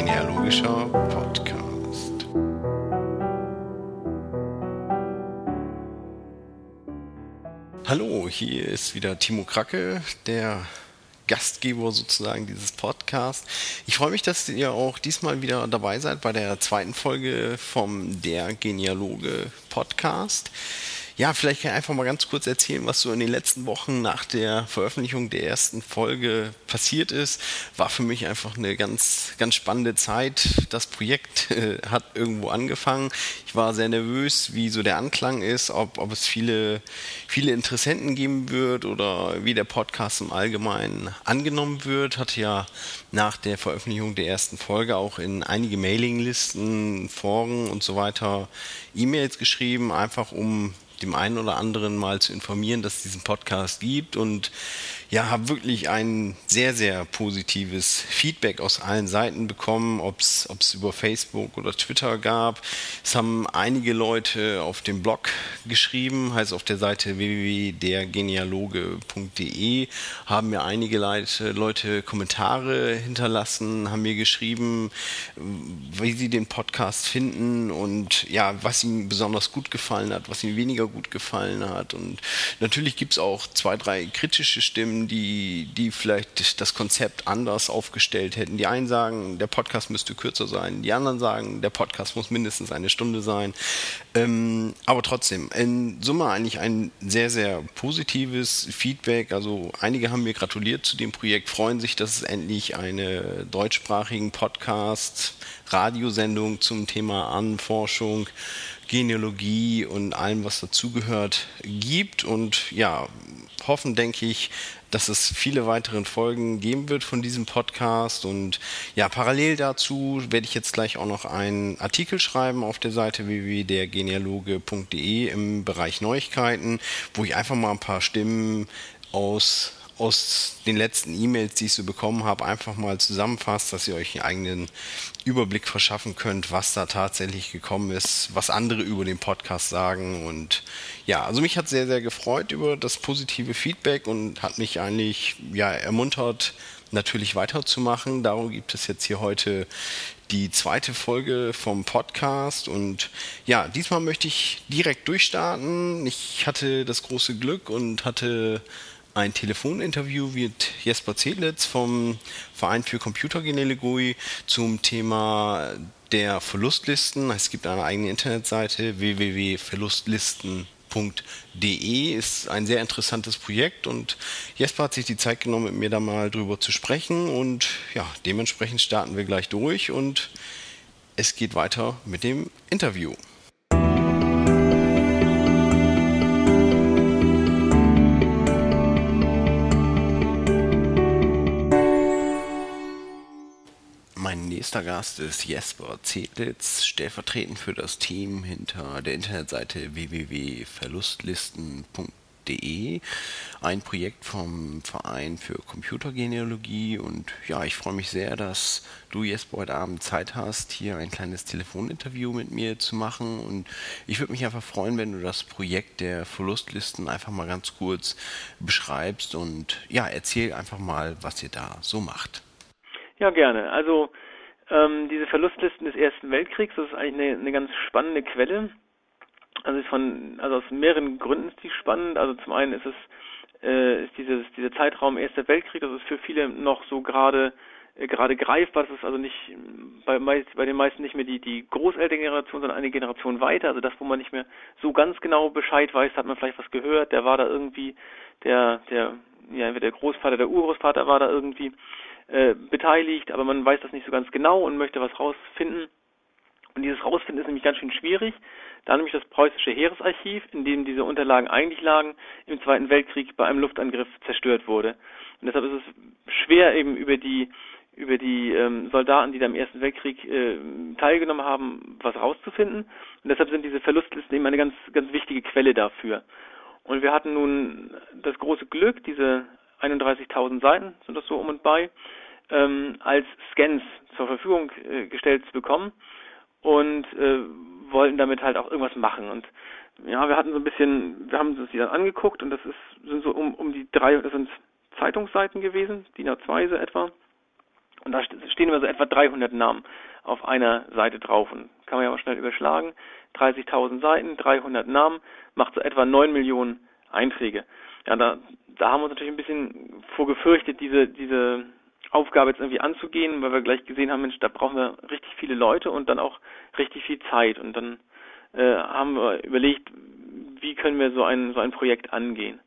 Genealogischer Podcast. Hallo, hier ist wieder Timo Kracke, der Gastgeber sozusagen dieses Podcasts. Ich freue mich, dass ihr auch diesmal wieder dabei seid bei der zweiten Folge vom Der Genealoge Podcast. Ja, vielleicht kann ich einfach mal ganz kurz erzählen, was so in den letzten Wochen nach der Veröffentlichung der ersten Folge passiert ist. War für mich einfach eine ganz, ganz spannende Zeit. Das Projekt äh, hat irgendwo angefangen. Ich war sehr nervös, wie so der Anklang ist, ob, ob es viele, viele Interessenten geben wird oder wie der Podcast im Allgemeinen angenommen wird. Hatte ja nach der Veröffentlichung der ersten Folge auch in einige Mailinglisten, Foren und so weiter E-Mails geschrieben, einfach um dem einen oder anderen mal zu informieren, dass es diesen Podcast gibt. Und ja, habe wirklich ein sehr, sehr positives Feedback aus allen Seiten bekommen, ob es über Facebook oder Twitter gab. Es haben einige Leute auf dem Blog geschrieben, heißt auf der Seite www.dergenealoge.de, haben mir einige Leute, Leute Kommentare hinterlassen, haben mir geschrieben, wie sie den Podcast finden und ja, was ihnen besonders gut gefallen hat, was ihnen weniger gut gefallen hat. Und natürlich gibt es auch zwei, drei kritische Stimmen, die, die vielleicht das Konzept anders aufgestellt hätten. Die einen sagen, der Podcast müsste kürzer sein, die anderen sagen, der Podcast muss mindestens eine Stunde sein. Ähm, aber trotzdem, in Summe eigentlich ein sehr, sehr positives Feedback. Also einige haben mir gratuliert zu dem Projekt, freuen sich, dass es endlich eine deutschsprachigen Podcast, Radiosendung zum Thema Anforschung Genealogie und allem, was dazugehört, gibt. Und ja, hoffen, denke ich, dass es viele weitere Folgen geben wird von diesem Podcast. Und ja, parallel dazu werde ich jetzt gleich auch noch einen Artikel schreiben auf der Seite www.dergenealoge.de im Bereich Neuigkeiten, wo ich einfach mal ein paar Stimmen aus aus den letzten E-Mails, die ich so bekommen habe, einfach mal zusammenfasst, dass ihr euch einen eigenen Überblick verschaffen könnt, was da tatsächlich gekommen ist, was andere über den Podcast sagen. Und ja, also mich hat sehr, sehr gefreut über das positive Feedback und hat mich eigentlich ja ermuntert, natürlich weiterzumachen. Darum gibt es jetzt hier heute die zweite Folge vom Podcast und ja, diesmal möchte ich direkt durchstarten. Ich hatte das große Glück und hatte ein Telefoninterview mit Jesper Zedlitz vom Verein für Computergenealogie zum Thema der Verlustlisten. Es gibt eine eigene Internetseite www.verlustlisten.de ist ein sehr interessantes Projekt und Jesper hat sich die Zeit genommen, mit mir da mal drüber zu sprechen und ja, dementsprechend starten wir gleich durch und es geht weiter mit dem Interview. Nächster Gast ist Jesper Zedlitz, stellvertretend für das Team hinter der Internetseite www.verlustlisten.de, ein Projekt vom Verein für Computergenealogie und ja, ich freue mich sehr, dass du Jesper heute Abend Zeit hast, hier ein kleines Telefoninterview mit mir zu machen und ich würde mich einfach freuen, wenn du das Projekt der Verlustlisten einfach mal ganz kurz beschreibst und ja, erzähl einfach mal, was ihr da so macht. Ja, gerne. Also ähm, diese Verlustlisten des Ersten Weltkriegs, das ist eigentlich eine, eine ganz spannende Quelle. Also, von, also aus mehreren Gründen ist die spannend. Also zum einen ist es äh, ist dieses dieser Zeitraum Erster Weltkrieg, das ist für viele noch so gerade äh, gerade greifbar. Das ist also nicht bei, meist, bei den meisten nicht mehr die die Großelterngeneration, sondern eine Generation weiter. Also das, wo man nicht mehr so ganz genau Bescheid weiß, hat man vielleicht was gehört. Der war da irgendwie der der ja der Großvater, der Urgroßvater war da irgendwie äh, beteiligt, aber man weiß das nicht so ganz genau und möchte was rausfinden. Und dieses Rausfinden ist nämlich ganz schön schwierig, da nämlich das preußische Heeresarchiv, in dem diese Unterlagen eigentlich lagen, im Zweiten Weltkrieg bei einem Luftangriff zerstört wurde. Und deshalb ist es schwer eben über die über die ähm, Soldaten, die da im Ersten Weltkrieg äh, teilgenommen haben, was rauszufinden. Und deshalb sind diese Verlustlisten eben eine ganz ganz wichtige Quelle dafür. Und wir hatten nun das große Glück, diese 31.000 Seiten sind das so um und bei, ähm, als Scans zur Verfügung äh, gestellt zu bekommen und äh, wollten damit halt auch irgendwas machen. Und ja, wir hatten so ein bisschen, wir haben uns die dann angeguckt und das ist sind so um, um die drei, das sind Zeitungsseiten gewesen, DIN A2 so etwa. Und da stehen immer so etwa 300 Namen auf einer Seite drauf. Und kann man ja auch schnell überschlagen. 30.000 Seiten, 300 Namen, macht so etwa 9 Millionen Einträge. Ja, da, da haben wir uns natürlich ein bisschen vorgefürchtet, diese, diese Aufgabe jetzt irgendwie anzugehen, weil wir gleich gesehen haben, Mensch, da brauchen wir richtig viele Leute und dann auch richtig viel Zeit. Und dann äh, haben wir überlegt, wie können wir so ein, so ein Projekt angehen.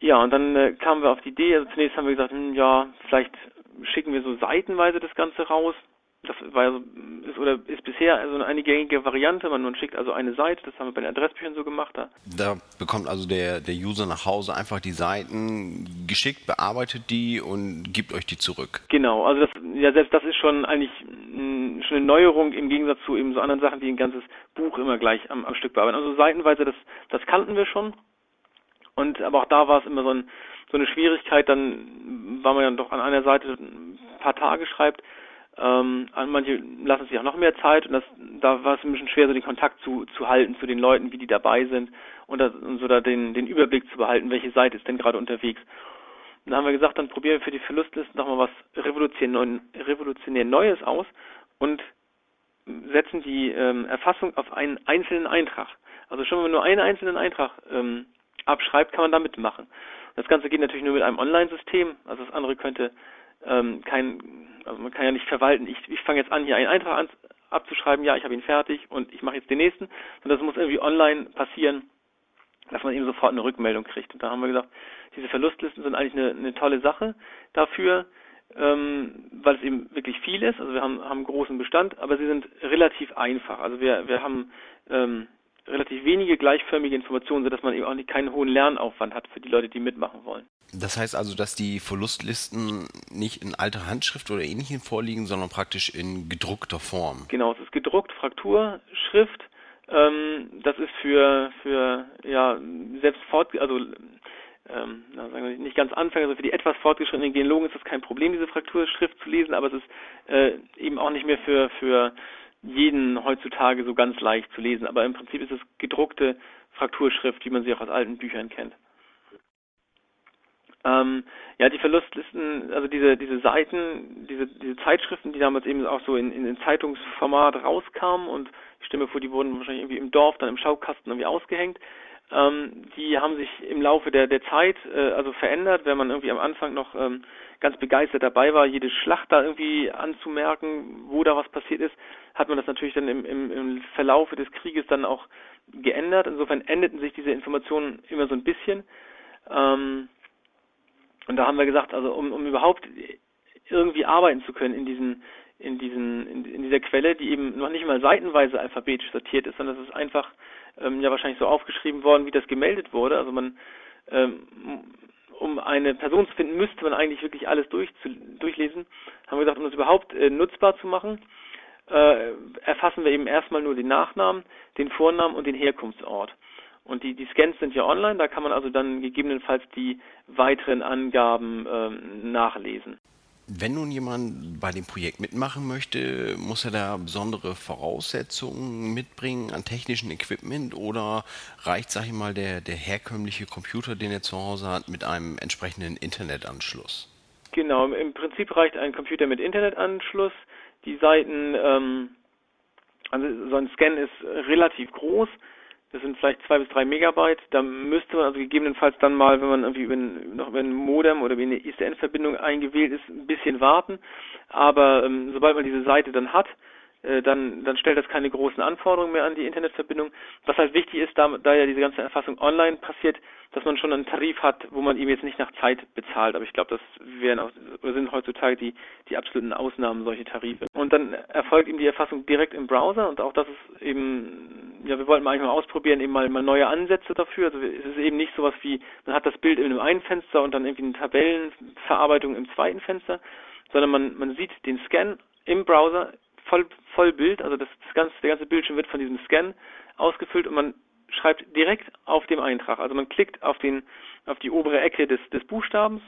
Ja, und dann äh, kamen wir auf die Idee, also zunächst haben wir gesagt, hm, ja, vielleicht schicken wir so seitenweise das Ganze raus. Das war ist oder ist bisher also eine gängige Variante. Man, man schickt also eine Seite, das haben wir bei den Adressbüchern so gemacht. Da, da bekommt also der, der User nach Hause einfach die Seiten geschickt, bearbeitet die und gibt euch die zurück. Genau, also das, ja selbst das ist schon eigentlich mh, schon eine Neuerung im Gegensatz zu eben so anderen Sachen, die ein ganzes Buch immer gleich am, am Stück bearbeiten. Also seitenweise, das, das kannten wir schon. Und aber auch da war es immer so, ein, so eine Schwierigkeit, dann war man ja doch an einer Seite ein paar Tage schreibt. Ähm, manche lassen sich auch noch mehr Zeit und das, da war es ein bisschen schwer, so den Kontakt zu, zu halten zu den Leuten, wie die dabei sind und, das, und so da den, den Überblick zu behalten, welche Seite ist denn gerade unterwegs. Und dann haben wir gesagt, dann probieren wir für die Verlustlisten nochmal was revolutionär, revolutionär Neues aus und setzen die ähm, Erfassung auf einen einzelnen Eintrag. Also schon wenn man nur einen einzelnen Eintrag ähm, abschreibt, kann man da mitmachen. Das Ganze geht natürlich nur mit einem Online-System, also das andere könnte ähm, kein, also man kann ja nicht verwalten, ich, ich fange jetzt an, hier einen Eintrag an, abzuschreiben, ja, ich habe ihn fertig und ich mache jetzt den nächsten, sondern das muss irgendwie online passieren, dass man eben sofort eine Rückmeldung kriegt. Und da haben wir gesagt, diese Verlustlisten sind eigentlich eine, eine tolle Sache dafür, ähm, weil es eben wirklich viel ist. Also wir haben, haben einen großen Bestand, aber sie sind relativ einfach. Also wir, wir haben ähm, relativ wenige gleichförmige Informationen, sodass man eben auch nicht keinen hohen Lernaufwand hat für die Leute, die mitmachen wollen. Das heißt also, dass die Verlustlisten nicht in alter Handschrift oder ähnlichem vorliegen, sondern praktisch in gedruckter Form. Genau, es ist gedruckt, Fraktur, Schrift. Ähm, das ist für für ja selbst fort also ähm, sagen wir nicht ganz Anfänger, also für die etwas fortgeschrittenen Geologen ist das kein Problem, diese Frakturschrift zu lesen, aber es ist äh, eben auch nicht mehr für für jeden heutzutage so ganz leicht zu lesen. Aber im Prinzip ist es gedruckte Frakturschrift, wie man sie auch aus alten Büchern kennt. Ähm, ja, die Verlustlisten, also diese diese Seiten, diese diese Zeitschriften, die damals eben auch so in, in, in Zeitungsformat rauskamen und ich stimme vor, die wurden wahrscheinlich irgendwie im Dorf dann im Schaukasten irgendwie ausgehängt. Ähm, die haben sich im Laufe der der Zeit äh, also verändert, wenn man irgendwie am Anfang noch ähm, ganz begeistert dabei war, jede Schlacht da irgendwie anzumerken, wo da was passiert ist, hat man das natürlich dann im, im, im Verlaufe des Krieges dann auch geändert. Insofern endeten sich diese Informationen immer so ein bisschen. Ähm, und da haben wir gesagt, also um, um überhaupt irgendwie arbeiten zu können in diesen in diesen in, in dieser Quelle, die eben noch nicht mal seitenweise alphabetisch sortiert ist, sondern es ist einfach ähm, ja wahrscheinlich so aufgeschrieben worden, wie das gemeldet wurde. Also man ähm, um eine Person zu finden, müsste man eigentlich wirklich alles durch, zu, durchlesen. Haben wir gesagt, um das überhaupt äh, nutzbar zu machen, äh, erfassen wir eben erstmal nur den Nachnamen, den Vornamen und den Herkunftsort. Und die, die Scans sind ja online, da kann man also dann gegebenenfalls die weiteren Angaben ähm, nachlesen. Wenn nun jemand bei dem Projekt mitmachen möchte, muss er da besondere Voraussetzungen mitbringen an technischem Equipment oder reicht, sag ich mal, der, der herkömmliche Computer, den er zu Hause hat, mit einem entsprechenden Internetanschluss? Genau, im Prinzip reicht ein Computer mit Internetanschluss. Die Seiten, ähm, also so ein Scan ist relativ groß das sind vielleicht zwei bis drei Megabyte. Da müsste man also gegebenenfalls dann mal, wenn man irgendwie über ein, noch über ein Modem oder über eine ISDN-Verbindung eingewählt ist, ein bisschen warten. Aber ähm, sobald man diese Seite dann hat, dann, dann stellt das keine großen Anforderungen mehr an die Internetverbindung. Was halt wichtig ist, da, da ja diese ganze Erfassung online passiert, dass man schon einen Tarif hat, wo man eben jetzt nicht nach Zeit bezahlt. Aber ich glaube, das wären auch, sind heutzutage die, die absoluten Ausnahmen solche Tarife. Und dann erfolgt eben die Erfassung direkt im Browser und auch das ist eben, ja, wir wollten eigentlich mal ausprobieren, eben mal, mal neue Ansätze dafür. Also es ist eben nicht sowas wie, man hat das Bild in einem einen Fenster und dann irgendwie eine Tabellenverarbeitung im zweiten Fenster, sondern man, man sieht den Scan im Browser voll, voll Bild, also das, das ganze, der ganze Bildschirm wird von diesem Scan ausgefüllt und man schreibt direkt auf dem Eintrag. Also man klickt auf den, auf die obere Ecke des, des Buchstabens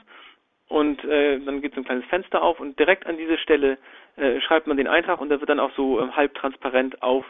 und äh, dann geht so ein kleines Fenster auf und direkt an diese Stelle äh, schreibt man den Eintrag und der wird dann auch so äh, halb transparent auf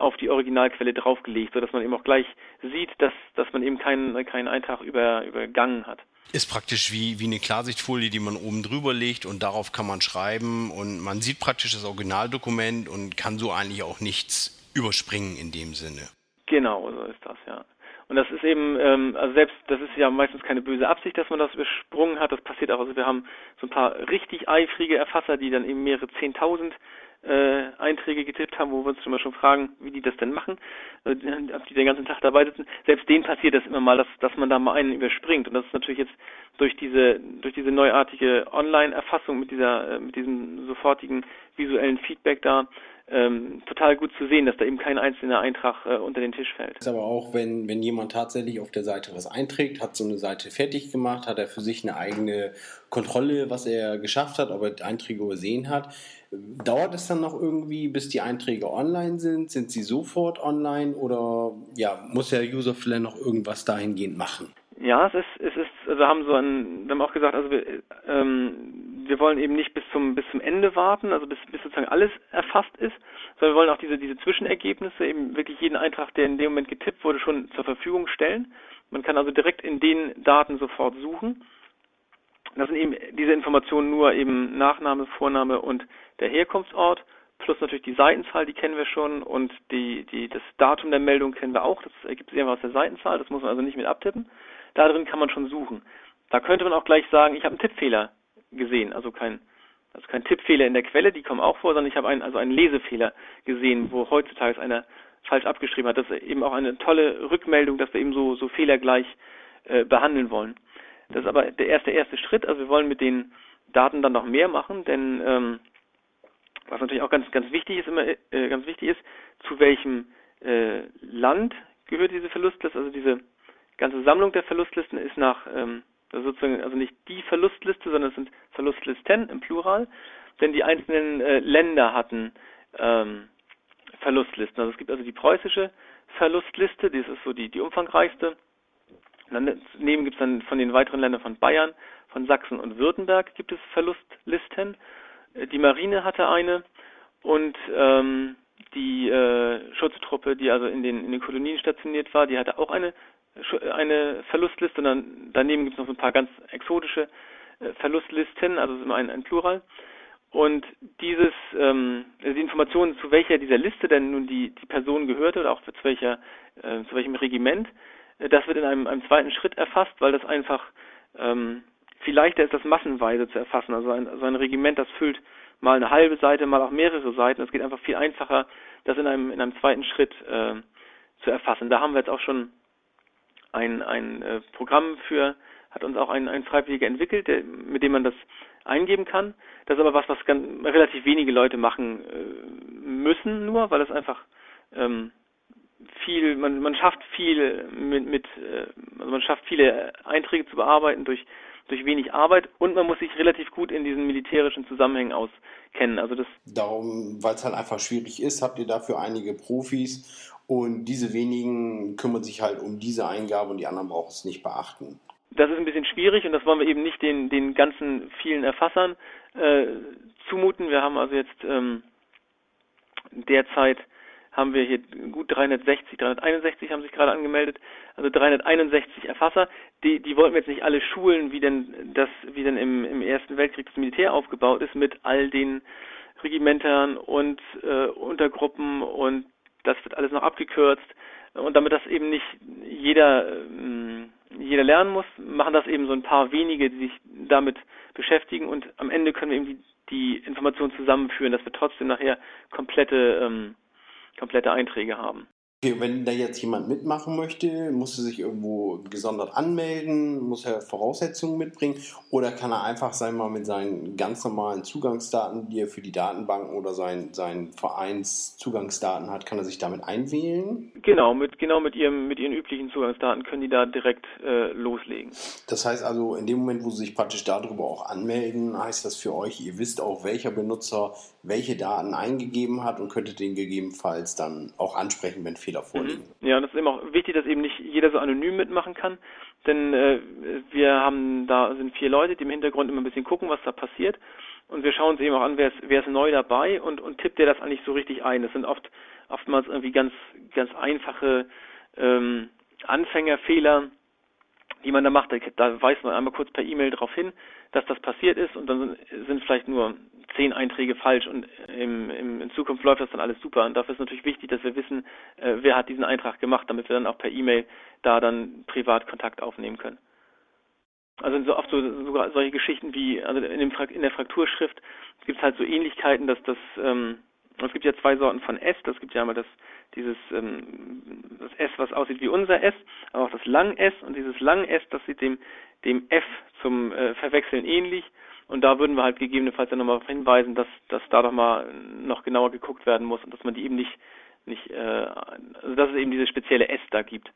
auf die Originalquelle draufgelegt, sodass man eben auch gleich sieht, dass, dass man eben keinen, keinen Eintrag über, übergangen hat. Ist praktisch wie, wie eine Klarsichtfolie, die man oben drüber legt und darauf kann man schreiben und man sieht praktisch das Originaldokument und kann so eigentlich auch nichts überspringen in dem Sinne. Genau, so ist das, ja. Und das ist eben, ähm, also selbst, das ist ja meistens keine böse Absicht, dass man das übersprungen hat. Das passiert auch. Also wir haben so ein paar richtig eifrige Erfasser, die dann eben mehrere Zehntausend äh, Einträge getippt haben, wo wir uns immer schon fragen, wie die das denn machen, äh, ob die den ganzen Tag dabei sitzen. Selbst denen passiert das immer mal, dass, dass man da mal einen überspringt. Und das ist natürlich jetzt durch diese, durch diese neuartige Online-Erfassung mit dieser, äh, mit diesem sofortigen visuellen Feedback da, ähm, total gut zu sehen, dass da eben kein einzelner Eintrag äh, unter den Tisch fällt. Ist aber auch, wenn, wenn jemand tatsächlich auf der Seite was einträgt, hat so eine Seite fertig gemacht, hat er für sich eine eigene Kontrolle, was er geschafft hat, ob er Einträge übersehen hat. Dauert es dann noch irgendwie, bis die Einträge online sind? Sind sie sofort online oder ja, muss der User vielleicht noch irgendwas dahingehend machen? Ja, es ist, es ist, also haben so ein, wir haben auch gesagt, also wir, ähm, wir wollen eben nicht bis zum bis zum Ende warten, also bis, bis sozusagen alles erfasst ist, sondern wir wollen auch diese diese Zwischenergebnisse eben wirklich jeden Eintrag, der in dem Moment getippt wurde, schon zur Verfügung stellen. Man kann also direkt in den Daten sofort suchen. Das sind eben diese Informationen nur eben Nachname, Vorname und der Herkunftsort plus natürlich die Seitenzahl, die kennen wir schon und die, die, das Datum der Meldung kennen wir auch. Das ergibt sich einfach aus der Seitenzahl, das muss man also nicht mit abtippen. Darin kann man schon suchen. Da könnte man auch gleich sagen, ich habe einen Tippfehler gesehen, also kein, also kein Tippfehler in der Quelle, die kommen auch vor, sondern ich habe einen, also einen Lesefehler gesehen, wo heutzutage einer falsch abgeschrieben hat. Das ist eben auch eine tolle Rückmeldung, dass wir eben so, so Fehler gleich äh, behandeln wollen. Das ist aber der erste, erste Schritt. Also wir wollen mit den Daten dann noch mehr machen, denn ähm, was natürlich auch ganz, ganz wichtig ist, immer äh, ganz wichtig ist, zu welchem äh, Land gehört diese Verlustliste, also diese ganze Sammlung der Verlustlisten ist nach ähm, sozusagen also nicht die Verlustliste, sondern es sind Verlustlisten im Plural, denn die einzelnen äh, Länder hatten ähm, Verlustlisten. Also es gibt also die preußische Verlustliste, das ist so die, die umfangreichste. Und daneben gibt es dann von den weiteren Ländern von Bayern, von Sachsen und Württemberg gibt es Verlustlisten. Äh, die Marine hatte eine und ähm, die äh, Schutztruppe, die also in den, in den Kolonien stationiert war, die hatte auch eine eine Verlustliste und dann daneben gibt es noch so ein paar ganz exotische äh, Verlustlisten, also immer ein, ein Plural. Und dieses, ähm, die Informationen, zu welcher dieser Liste denn nun die, die Person gehörte oder auch zu welcher, äh, zu welchem Regiment, das wird in einem, einem zweiten Schritt erfasst, weil das einfach ähm, viel leichter ist, das massenweise zu erfassen. Also ein, also ein Regiment, das füllt mal eine halbe Seite, mal auch mehrere Seiten. Es geht einfach viel einfacher, das in einem, in einem zweiten Schritt äh, zu erfassen. Da haben wir jetzt auch schon ein, ein äh, Programm für, hat uns auch ein, ein Freiwilliger entwickelt, der, mit dem man das eingeben kann. Das ist aber was, was ganz, relativ wenige Leute machen äh, müssen, nur weil es einfach ähm, viel, man, man schafft viel mit, mit äh, also man schafft viele Einträge zu bearbeiten durch durch wenig Arbeit und man muss sich relativ gut in diesen militärischen Zusammenhängen auskennen. Also das Darum, weil es halt einfach schwierig ist, habt ihr dafür einige Profis und diese wenigen kümmern sich halt um diese Eingabe und die anderen brauchen es nicht beachten. Das ist ein bisschen schwierig und das wollen wir eben nicht den, den ganzen vielen Erfassern äh, zumuten. Wir haben also jetzt ähm, derzeit haben wir hier gut 360, 361 haben sich gerade angemeldet, also 361 Erfasser. Die, die wollten wir jetzt nicht alle schulen, wie denn das, wie denn im, im Ersten Weltkrieg das Militär aufgebaut ist mit all den Regimentern und äh, Untergruppen und das wird alles noch abgekürzt. Und damit das eben nicht jeder, ähm, jeder lernen muss, machen das eben so ein paar wenige, die sich damit beschäftigen und am Ende können wir eben die, die Informationen zusammenführen, dass wir trotzdem nachher komplette, ähm, komplette Einträge haben. Okay, wenn da jetzt jemand mitmachen möchte, muss er sich irgendwo gesondert anmelden, muss er Voraussetzungen mitbringen oder kann er einfach sein mal mit seinen ganz normalen Zugangsdaten, die er für die Datenbanken oder sein, sein Vereinszugangsdaten hat, kann er sich damit einwählen? Genau, mit genau mit ihrem mit ihren üblichen Zugangsdaten können die da direkt äh, loslegen. Das heißt also, in dem Moment, wo sie sich praktisch darüber auch anmelden, heißt das für euch, ihr wisst auch, welcher Benutzer welche Daten eingegeben hat und könntet den gegebenenfalls dann auch ansprechen, wenn Fehler Fehler vorliegen. Mhm. Ja, und es ist eben auch wichtig, dass eben nicht jeder so anonym mitmachen kann, denn äh, wir haben da sind vier Leute, die im Hintergrund immer ein bisschen gucken, was da passiert. Und wir schauen uns eben auch an, wer ist, wer ist neu dabei und, und tippt der das eigentlich so richtig ein. Das sind oft oftmals irgendwie ganz, ganz einfache ähm, Anfängerfehler, die man da macht. Da weist man einmal kurz per E-Mail darauf hin, dass das passiert ist und dann sind vielleicht nur zehn Einträge falsch und im, im, in Zukunft läuft das dann alles super. Und dafür ist natürlich wichtig, dass wir wissen, äh, wer hat diesen Eintrag gemacht, damit wir dann auch per E-Mail da dann privat Kontakt aufnehmen können. Also so oft so sogar solche Geschichten wie, also in, dem, in der Frakturschrift gibt es halt so Ähnlichkeiten, dass das, ähm, es gibt ja zwei Sorten von S, das gibt ja einmal das, dieses, ähm, das S, was aussieht wie unser S, aber auch das Lang S und dieses Lang S, das sieht dem, dem F zum äh, Verwechseln ähnlich und da würden wir halt gegebenenfalls dann nochmal hinweisen, dass, dass da doch mal noch genauer geguckt werden muss und dass man die eben nicht nicht, äh, also dass es eben diese spezielle S da gibt.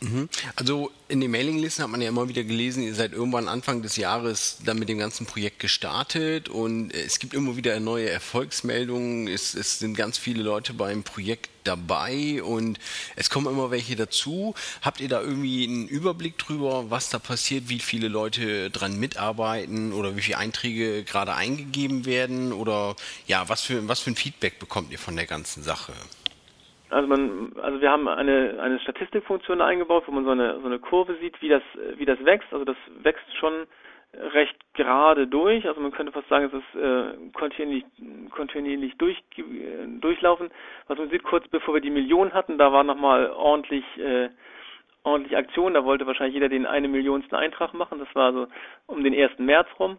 Mhm. Also in den Mailinglisten hat man ja immer wieder gelesen, ihr seid irgendwann Anfang des Jahres dann mit dem ganzen Projekt gestartet und es gibt immer wieder neue Erfolgsmeldungen. Es, es sind ganz viele Leute beim Projekt dabei und es kommen immer welche dazu. Habt ihr da irgendwie einen Überblick drüber, was da passiert, wie viele Leute dran mitarbeiten oder wie viele Einträge gerade eingegeben werden oder ja, was für, was für ein Feedback bekommt ihr von der ganzen Sache? Also man, also wir haben eine eine Statistikfunktion eingebaut, wo man so eine so eine Kurve sieht, wie das wie das wächst. Also das wächst schon recht gerade durch. Also man könnte fast sagen, es ist äh, kontinuierlich kontinuierlich durch, äh, durchlaufen. Was man sieht, kurz bevor wir die Million hatten, da war nochmal ordentlich äh, ordentlich Aktion. Da wollte wahrscheinlich jeder den eine Millionsten Eintrag machen. Das war so um den 1. März rum.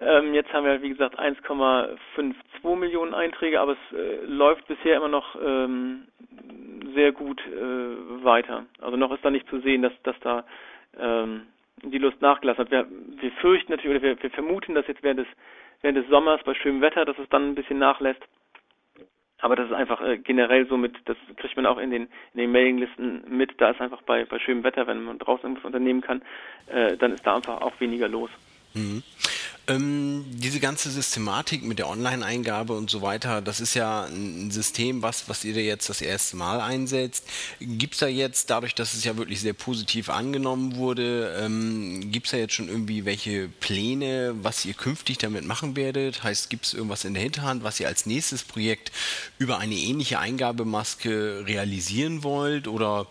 Ähm, jetzt haben wir, wie gesagt, 1,52 Millionen Einträge, aber es äh, läuft bisher immer noch ähm, sehr gut äh, weiter. Also noch ist da nicht zu sehen, dass, dass da ähm, die Lust nachgelassen hat. Wir, wir fürchten natürlich, oder wir, wir vermuten, dass jetzt während des, während des Sommers bei schönem Wetter, dass es dann ein bisschen nachlässt. Aber das ist einfach äh, generell so mit, das kriegt man auch in den, in den Mailinglisten mit, da ist einfach bei, bei schönem Wetter, wenn man draußen irgendwas unternehmen kann, äh, dann ist da einfach auch weniger los. Mhm. Ähm, diese ganze Systematik mit der Online-Eingabe und so weiter, das ist ja ein System, was, was ihr da jetzt das erste Mal einsetzt. Gibt es da jetzt, dadurch, dass es ja wirklich sehr positiv angenommen wurde, ähm, gibt es da jetzt schon irgendwie welche Pläne, was ihr künftig damit machen werdet? Heißt, gibt es irgendwas in der Hinterhand, was ihr als nächstes Projekt über eine ähnliche Eingabemaske realisieren wollt? Oder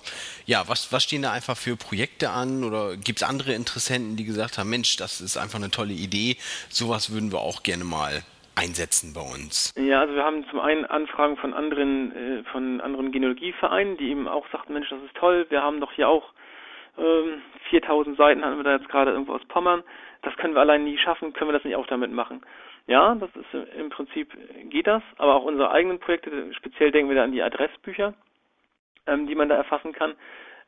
ja, was, was stehen da einfach für Projekte an? Oder gibt es andere Interessenten, die gesagt haben, Mensch, das ist einfach eine tolle Idee, sowas würden wir auch gerne mal einsetzen bei uns? Ja, also wir haben zum einen Anfragen von anderen, äh, von anderen Genealogievereinen, die eben auch sagten, Mensch, das ist toll, wir haben doch hier auch ähm, 4000 Seiten, hatten wir da jetzt gerade irgendwo aus Pommern, das können wir allein nie schaffen, können wir das nicht auch damit machen? Ja, das ist im Prinzip geht das, aber auch unsere eigenen Projekte, speziell denken wir da an die Adressbücher, ähm, die man da erfassen kann.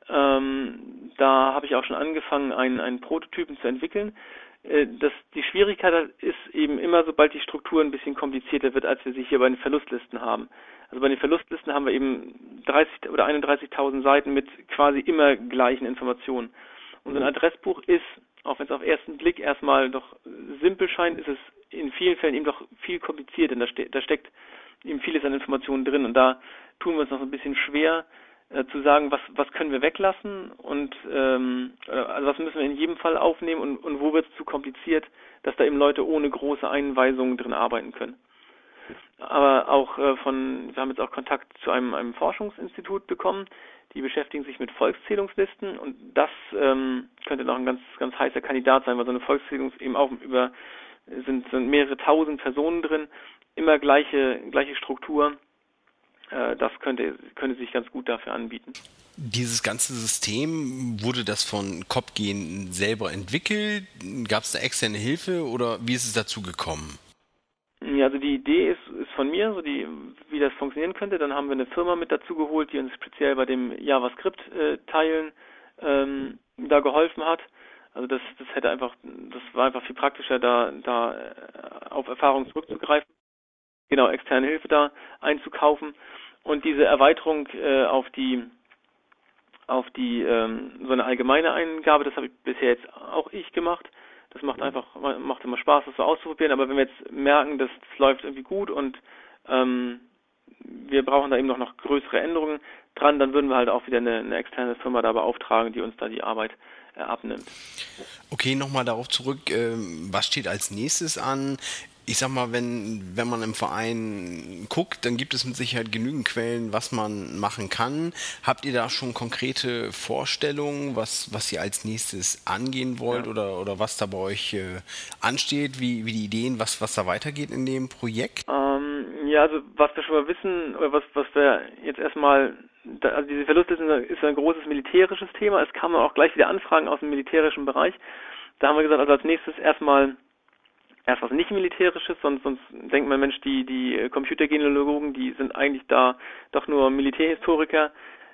Ähm, da habe ich auch schon angefangen, einen, einen Prototypen zu entwickeln. Äh, das, die Schwierigkeit ist eben immer, sobald die Struktur ein bisschen komplizierter wird, als wir sie hier bei den Verlustlisten haben. Also bei den Verlustlisten haben wir eben 30 oder 31.000 Seiten mit quasi immer gleichen Informationen. Und so ein. Adressbuch ist, auch wenn es auf ersten Blick erstmal doch simpel scheint, ist es in vielen Fällen eben doch viel komplizierter. Da, ste da steckt eben vieles an Informationen drin und da tun wir uns noch ein bisschen schwer, äh, zu sagen, was, was können wir weglassen und ähm, also was müssen wir in jedem Fall aufnehmen und, und wo wird es zu kompliziert, dass da eben Leute ohne große Einweisungen drin arbeiten können. Aber auch äh, von, wir haben jetzt auch Kontakt zu einem, einem Forschungsinstitut bekommen, die beschäftigen sich mit Volkszählungslisten und das ähm, könnte noch ein ganz, ganz heißer Kandidat sein, weil so eine Volkszählung eben auch über sind, sind mehrere tausend Personen drin, immer gleiche, gleiche Struktur. äh, das könnte, könnte sich ganz gut dafür anbieten. Dieses ganze System, wurde das von Kopgen selber entwickelt? Gab es da externe Hilfe oder wie ist es dazu gekommen? Ja, also die Idee ist, ist von mir, so die, wie das funktionieren könnte. Dann haben wir eine Firma mit dazu geholt, die uns speziell bei dem JavaScript-Teilen ähm, da geholfen hat. Also das, das hätte einfach, das war einfach viel praktischer, da, da äh, auf Erfahrung zurückzugreifen. Genau, externe Hilfe da einzukaufen. Und diese Erweiterung äh, auf die auf die ähm, so eine allgemeine Eingabe, das habe ich bisher jetzt auch ich gemacht. Das macht einfach macht immer Spaß, das so auszuprobieren. Aber wenn wir jetzt merken, dass es läuft irgendwie gut und ähm, wir brauchen da eben noch, noch größere Änderungen dran, dann würden wir halt auch wieder eine, eine externe Firma da beauftragen, die uns da die Arbeit äh, abnimmt. Okay, nochmal darauf zurück, ähm, was steht als nächstes an? Ich sag mal, wenn, wenn man im Verein guckt, dann gibt es mit Sicherheit genügend Quellen, was man machen kann. Habt ihr da schon konkrete Vorstellungen, was, was ihr als nächstes angehen wollt ja. oder, oder was da bei euch äh, ansteht, wie, wie die Ideen, was, was da weitergeht in dem Projekt? Ähm, ja, also was wir schon mal wissen, oder was, was wir jetzt erstmal also diese Verluste ist, ist ein großes militärisches Thema. Es kamen auch gleich wieder Anfragen aus dem militärischen Bereich. Da haben wir gesagt, also als nächstes erstmal erst was nicht militärisches, sonst, sonst denkt man, Mensch, die, die Computergenealogen, die sind eigentlich da doch nur Militärhistoriker.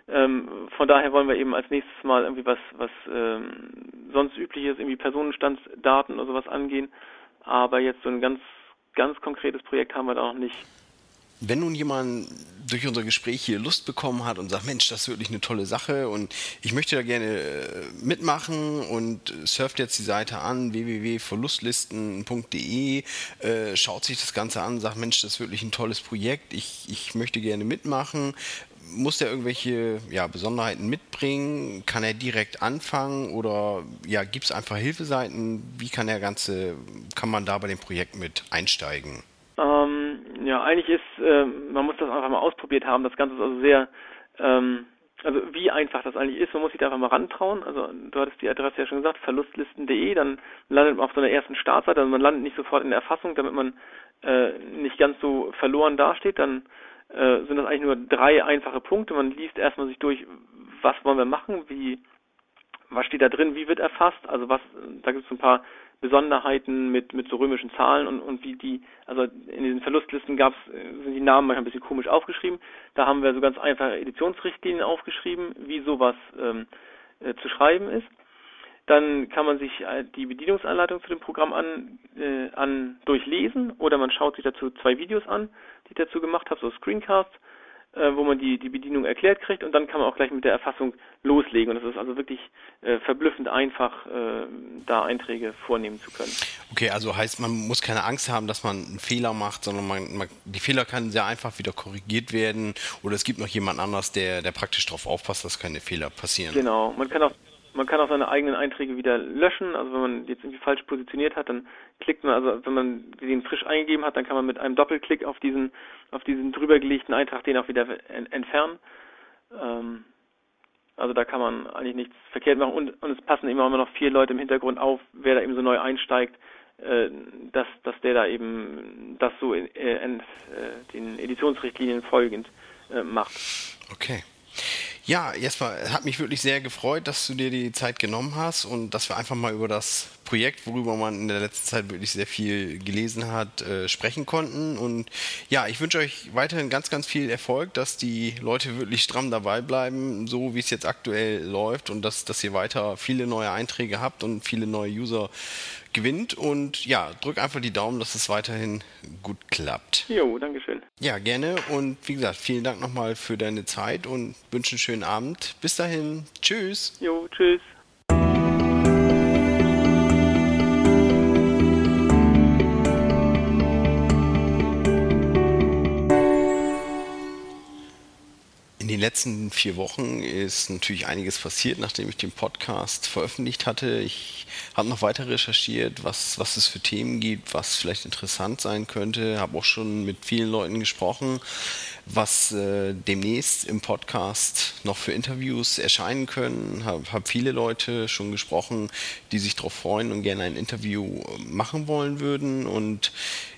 Ähm, von daher wollen wir eben als nächstes mal irgendwie was, was ähm, sonst übliches, irgendwie Personenstandsdaten oder sowas angehen. Aber jetzt so ein ganz, ganz konkretes Projekt haben wir da noch nicht. Wenn nun jemand durch unser Gespräch hier Lust bekommen hat und sagt, Mensch, das ist wirklich eine tolle Sache und ich möchte da gerne äh, mitmachen und surft jetzt die Seite an, www.verlustlisten.de, äh, schaut sich das Ganze an, sagt, Mensch, das ist wirklich ein tolles Projekt, ich, ich möchte gerne mitmachen. Muss der irgendwelche ja, Besonderheiten mitbringen? Kann er direkt anfangen oder ja, gibt es einfach Hilfeseiten? Wie kann der ganze, kann man da bei dem Projekt mit einsteigen? Ja, eigentlich ist, äh, man muss das einfach mal ausprobiert haben. Das Ganze ist also sehr, ähm, also wie einfach das eigentlich ist, man muss sich da einfach mal rantrauen. Also du hattest die Adresse ja schon gesagt, verlustlisten.de, dann landet man auf so einer ersten Startseite, also man landet nicht sofort in der Erfassung, damit man äh, nicht ganz so verloren dasteht, dann äh, sind das eigentlich nur drei einfache Punkte. Man liest erstmal sich durch, was wollen wir machen, wie, was steht da drin, wie wird erfasst, also was, da gibt es ein paar Besonderheiten mit, mit so römischen Zahlen und, und wie die, also in diesen Verlustlisten gab's, sind die Namen manchmal ein bisschen komisch aufgeschrieben. Da haben wir so ganz einfache Editionsrichtlinien aufgeschrieben, wie sowas ähm, äh, zu schreiben ist. Dann kann man sich äh, die Bedienungsanleitung zu dem Programm an, äh, an durchlesen oder man schaut sich dazu zwei Videos an, die ich dazu gemacht habe, so Screencasts äh, wo man die, die Bedienung erklärt kriegt und dann kann man auch gleich mit der Erfassung loslegen. Und es ist also wirklich äh, verblüffend einfach, äh, da Einträge vornehmen zu können. Okay, also heißt, man muss keine Angst haben, dass man einen Fehler macht, sondern man, man, die Fehler kann sehr einfach wieder korrigiert werden oder es gibt noch jemand anders, der, der praktisch darauf aufpasst, dass keine Fehler passieren. Genau, man kann auch man kann auch seine eigenen Einträge wieder löschen. Also wenn man jetzt irgendwie falsch positioniert hat, dann klickt man, also wenn man den frisch eingegeben hat, dann kann man mit einem Doppelklick auf diesen, auf diesen drübergelegten Eintrag den auch wieder entfernen. Ähm, also da kann man eigentlich nichts verkehrt machen und, und es passen immer noch vier Leute im Hintergrund auf, wer da eben so neu einsteigt, äh, dass, dass der da eben das so in, äh, in, äh, den Editionsrichtlinien folgend äh, macht. Okay. Ja, Jesper, hat mich wirklich sehr gefreut, dass du dir die Zeit genommen hast und dass wir einfach mal über das Projekt, worüber man in der letzten Zeit wirklich sehr viel gelesen hat, äh, sprechen konnten. Und ja, ich wünsche euch weiterhin ganz, ganz viel Erfolg, dass die Leute wirklich stramm dabei bleiben, so wie es jetzt aktuell läuft und dass, dass ihr weiter viele neue Einträge habt und viele neue User gewinnt. Und ja, drück einfach die Daumen, dass es weiterhin gut klappt. Jo, Dankeschön. Ja, gerne. Und wie gesagt, vielen Dank nochmal für deine Zeit und wünsche einen schönen Abend. Bis dahin. Tschüss. Jo, tschüss. Den letzten vier Wochen ist natürlich einiges passiert, nachdem ich den Podcast veröffentlicht hatte. Ich habe noch weiter recherchiert, was, was es für Themen gibt, was vielleicht interessant sein könnte. Habe auch schon mit vielen Leuten gesprochen, was äh, demnächst im Podcast noch für Interviews erscheinen können. Habe hab viele Leute schon gesprochen, die sich darauf freuen und gerne ein Interview machen wollen würden. Und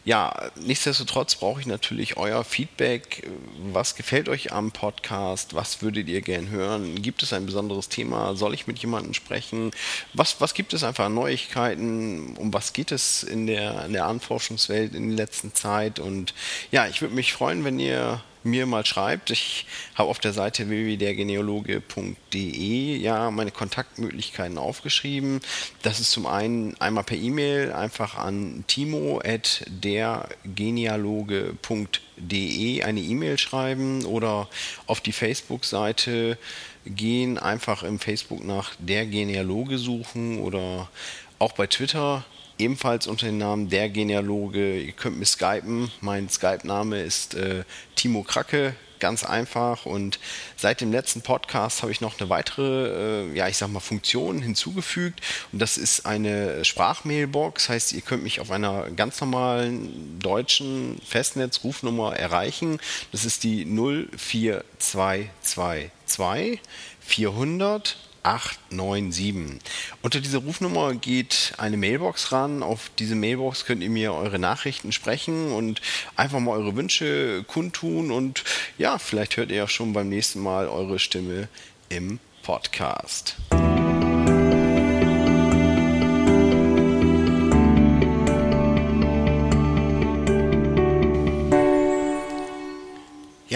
ja, nichtsdestotrotz brauche ich natürlich euer Feedback. Was gefällt euch am Podcast? Was würdet ihr gern hören? Gibt es ein besonderes Thema? Soll ich mit jemandem sprechen? Was, was gibt es einfach an Neuigkeiten? Um was geht es in der, in der Anforschungswelt in der letzten Zeit? Und ja, ich würde mich freuen, wenn ihr mir mal schreibt. Ich habe auf der Seite www.dergenealoge.de ja meine Kontaktmöglichkeiten aufgeschrieben. Das ist zum einen einmal per E-Mail einfach an timo@dergenealoge.de eine E-Mail schreiben oder auf die Facebook-Seite gehen, einfach im Facebook nach der Genealoge suchen oder auch bei Twitter ebenfalls unter dem Namen Der Genealoge. Ihr könnt mich skypen. Mein Skype-Name ist äh, Timo Kracke, ganz einfach. Und seit dem letzten Podcast habe ich noch eine weitere, äh, ja, ich sag mal, Funktion hinzugefügt. Und das ist eine Sprachmailbox. Heißt, ihr könnt mich auf einer ganz normalen deutschen Festnetzrufnummer erreichen. Das ist die 04222 400 897. Unter dieser Rufnummer geht eine Mailbox ran. Auf diese Mailbox könnt ihr mir eure Nachrichten sprechen und einfach mal eure Wünsche kundtun. Und ja, vielleicht hört ihr ja schon beim nächsten Mal eure Stimme im Podcast.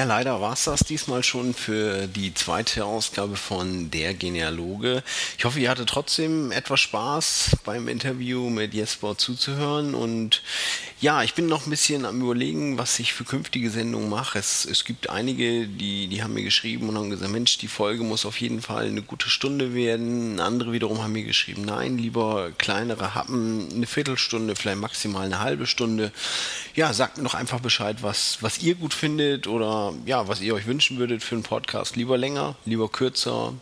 Leider war es das diesmal schon für die zweite Ausgabe von Der Genealoge. Ich hoffe, ihr hattet trotzdem etwas Spaß beim Interview mit Jesper zuzuhören. Und ja, ich bin noch ein bisschen am Überlegen, was ich für künftige Sendungen mache. Es, es gibt einige, die, die haben mir geschrieben und haben gesagt, Mensch, die Folge muss auf jeden Fall eine gute Stunde werden. Andere wiederum haben mir geschrieben, nein, lieber kleinere Happen, eine Viertelstunde, vielleicht maximal eine halbe Stunde. Ja, sagt mir doch einfach Bescheid, was, was ihr gut findet oder ja, was ihr euch wünschen würdet für einen Podcast. Lieber länger, lieber kürzer,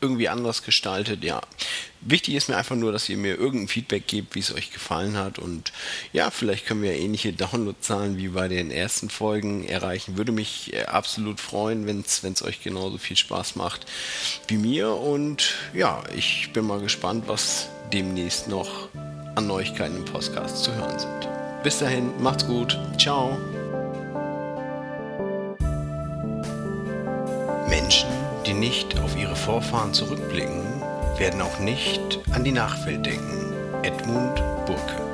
irgendwie anders gestaltet. Ja, wichtig ist mir einfach nur, dass ihr mir irgendein Feedback gebt, wie es euch gefallen hat. Und ja, vielleicht können wir ähnliche Downloadzahlen wie bei den ersten Folgen erreichen. Würde mich äh, absolut freuen, wenn es euch genauso viel Spaß macht wie mir. Und ja, ich bin mal gespannt, was demnächst noch an Neuigkeiten im Podcast zu hören sind. Bis dahin, macht's gut. Ciao. Menschen, die nicht auf ihre Vorfahren zurückblicken, werden auch nicht an die Nachwelt denken. Edmund Burke